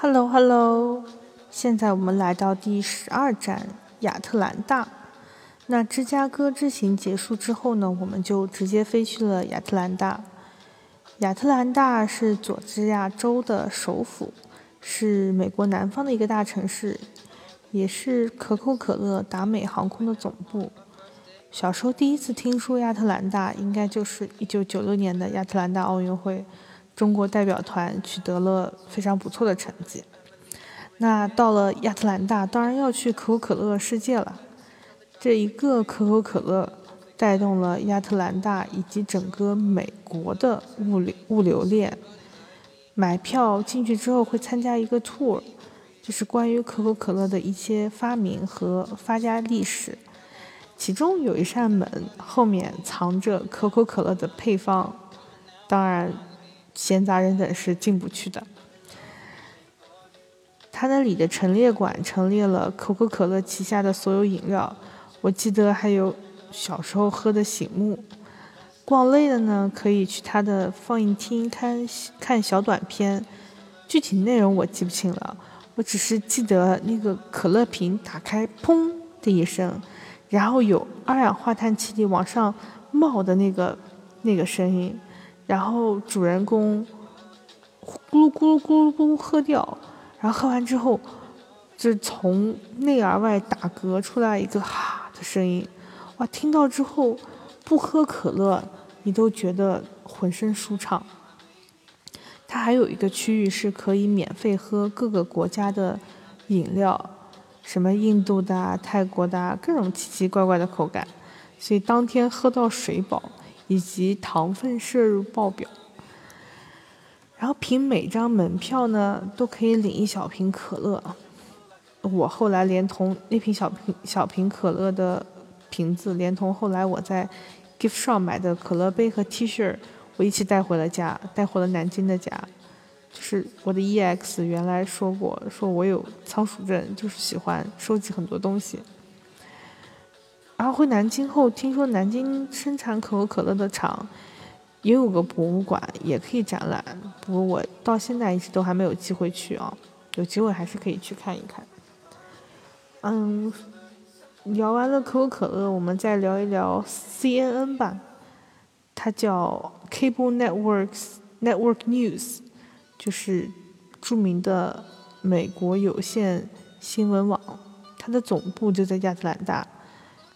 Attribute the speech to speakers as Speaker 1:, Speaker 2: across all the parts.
Speaker 1: Hello Hello，现在我们来到第十二站亚特兰大。那芝加哥之行结束之后呢，我们就直接飞去了亚特兰大。亚特兰大是佐治亚州的首府，是美国南方的一个大城市，也是可口可乐、达美航空的总部。小时候第一次听说亚特兰大，应该就是一九九六年的亚特兰大奥运会。中国代表团取得了非常不错的成绩。那到了亚特兰大，当然要去可口可乐世界了。这一个可口可乐带动了亚特兰大以及整个美国的物流物流链。买票进去之后会参加一个 tour，就是关于可口可乐的一些发明和发家历史。其中有一扇门后面藏着可口可乐的配方，当然。闲杂人等是进不去的。他那里的陈列馆陈列了可口可乐旗下的所有饮料，我记得还有小时候喝的醒目。逛累了呢，可以去他的放映厅看看小短片，具体内容我记不清了，我只是记得那个可乐瓶打开，砰的一声，然后有二氧化碳气体往上冒的那个那个声音。然后主人公咕噜咕噜咕噜咕噜喝掉，然后喝完之后，就从内而外打嗝出来一个哈的声音，哇！听到之后，不喝可乐你都觉得浑身舒畅。它还有一个区域是可以免费喝各个国家的饮料，什么印度的、泰国的，各种奇奇怪怪的口感，所以当天喝到水饱。以及糖分摄入爆表，然后凭每张门票呢都可以领一小瓶可乐。我后来连同那瓶小瓶小瓶可乐的瓶子，连同后来我在 gift shop 买的可乐杯和 T 恤，我一起带回了家，带回了南京的家。就是我的 EX 原来说过，说我有仓鼠症，就是喜欢收集很多东西。然后回南京后，听说南京生产可口可乐的厂也有个博物馆，也可以展览。不过我到现在一直都还没有机会去啊，有机会还是可以去看一看。嗯，聊完了可口可乐，我们再聊一聊 CNN 吧。它叫 Cable Networks Network News，就是著名的美国有线新闻网，它的总部就在亚特兰大。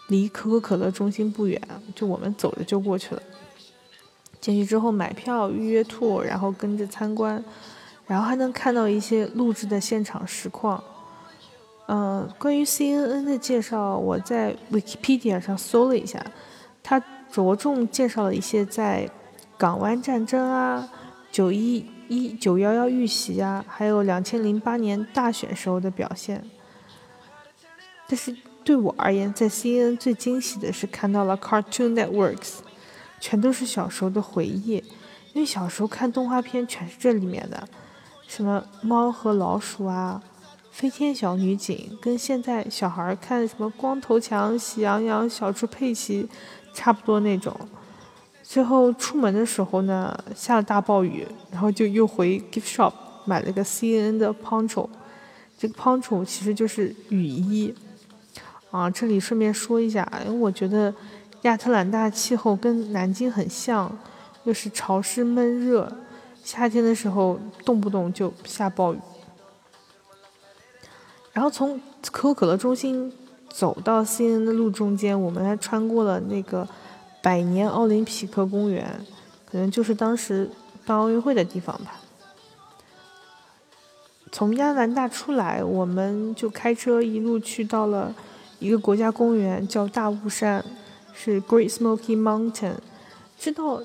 Speaker 1: 离可口可乐中心不远，就我们走着就过去了。进去之后买票预约 tour，然后跟着参观，然后还能看到一些录制的现场实况。嗯，关于 CNN 的介绍，我在 Wikipedia 上搜了一下，它着重介绍了一些在港湾战争啊、九一一九幺幺遇袭啊，还有两千零八年大选时候的表现。但是。对我而言，在 CNN 最惊喜的是看到了 Cartoon Networks，全都是小时候的回忆。因为小时候看动画片全是这里面的，什么猫和老鼠啊，飞天小女警，跟现在小孩看什么光头强、喜羊羊、小猪佩奇差不多那种。最后出门的时候呢，下了大暴雨，然后就又回 gift shop 买了个 CNN 的 poncho，这个 poncho 其实就是雨衣。啊，这里顺便说一下，因为我觉得亚特兰大气候跟南京很像，又是潮湿闷热，夏天的时候动不动就下暴雨。然后从可口可乐中心走到 CNN 的路中间，我们还穿过了那个百年奥林匹克公园，可能就是当时办奥运会的地方吧。从亚特兰大出来，我们就开车一路去到了。一个国家公园叫大雾山，是 Great Smoky Mountain。知道，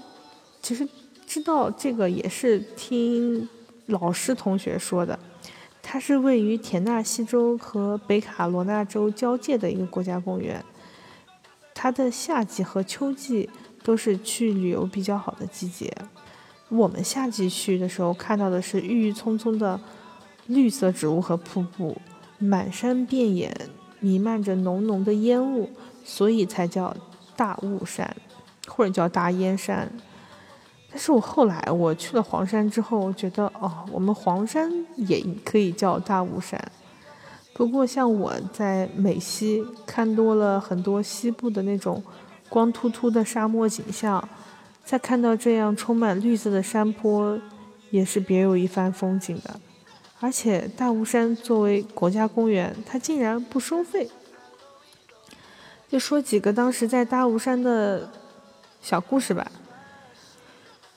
Speaker 1: 其实知道这个也是听老师同学说的。它是位于田纳西州和北卡罗纳州交界的一个国家公园。它的夏季和秋季都是去旅游比较好的季节。我们夏季去的时候看到的是郁郁葱葱的绿色植物和瀑布，满山遍野。弥漫着浓浓的烟雾，所以才叫大雾山，或者叫大烟山。但是我后来我去了黄山之后，我觉得哦，我们黄山也可以叫大雾山。不过像我在美西看多了很多西部的那种光秃秃的沙漠景象，再看到这样充满绿色的山坡，也是别有一番风景的。而且大雾山作为国家公园，它竟然不收费。就说几个当时在大雾山的小故事吧。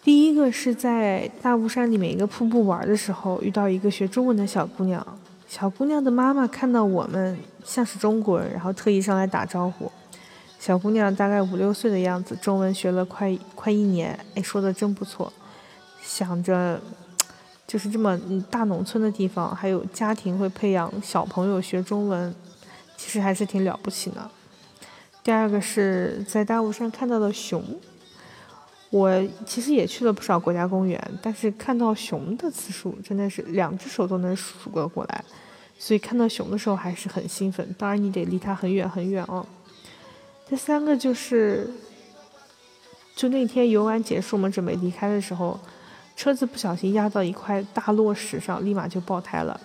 Speaker 1: 第一个是在大雾山里面一个瀑布玩的时候，遇到一个学中文的小姑娘。小姑娘的妈妈看到我们像是中国人，然后特意上来打招呼。小姑娘大概五六岁的样子，中文学了快快一年，哎，说的真不错。想着，就是这么大农村的地方，还有家庭会培养小朋友学中文，其实还是挺了不起的。第二个是在大雾山看到的熊。我其实也去了不少国家公园，但是看到熊的次数真的是两只手都能数得过来，所以看到熊的时候还是很兴奋。当然你得离它很远很远哦。第三个就是，就那天游玩结束，我们准备离开的时候，车子不小心压到一块大落石上，立马就爆胎了，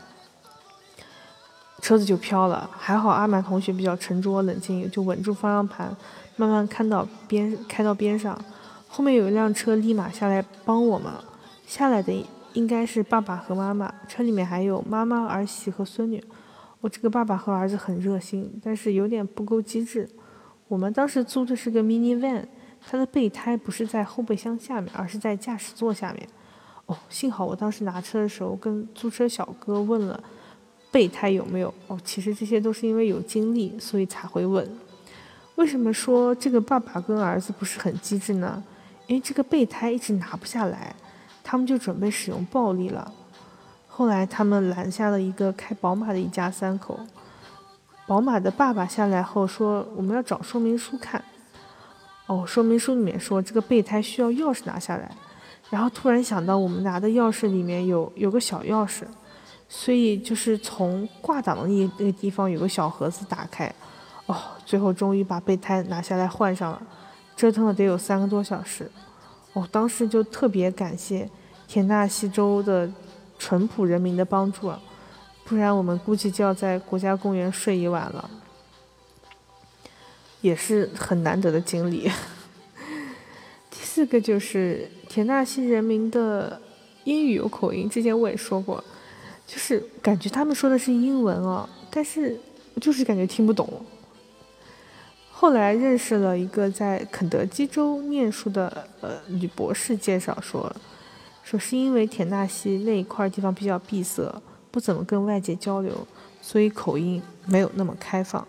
Speaker 1: 车子就飘了。还好阿满同学比较沉着冷静，就稳住方向盘，慢慢开到边开到边上。后面有一辆车立马下来帮我们，下来的应该是爸爸和妈妈，车里面还有妈妈、儿媳和孙女。我这个爸爸和儿子很热心，但是有点不够机智。我们当时租的是个 mini van，它的备胎不是在后备箱下面，而是在驾驶座下面。哦，幸好我当时拿车的时候跟租车小哥问了备胎有没有。哦，其实这些都是因为有经历，所以才会问。为什么说这个爸爸跟儿子不是很机智呢？因为这个备胎一直拿不下来，他们就准备使用暴力了。后来他们拦下了一个开宝马的一家三口，宝马的爸爸下来后说：“我们要找说明书看。”哦，说明书里面说这个备胎需要钥匙拿下来，然后突然想到我们拿的钥匙里面有有个小钥匙，所以就是从挂档的那那个地方有个小盒子打开，哦，最后终于把备胎拿下来换上了。折腾了得有三个多小时，我当时就特别感谢田纳西州的淳朴人民的帮助啊，不然我们估计就要在国家公园睡一晚了，也是很难得的经历。这个就是田纳西人民的英语有口音，之前我也说过，就是感觉他们说的是英文啊，但是就是感觉听不懂。后来认识了一个在肯德基州念书的呃女博士，介绍说，说是因为田纳西那一块地方比较闭塞，不怎么跟外界交流，所以口音没有那么开放。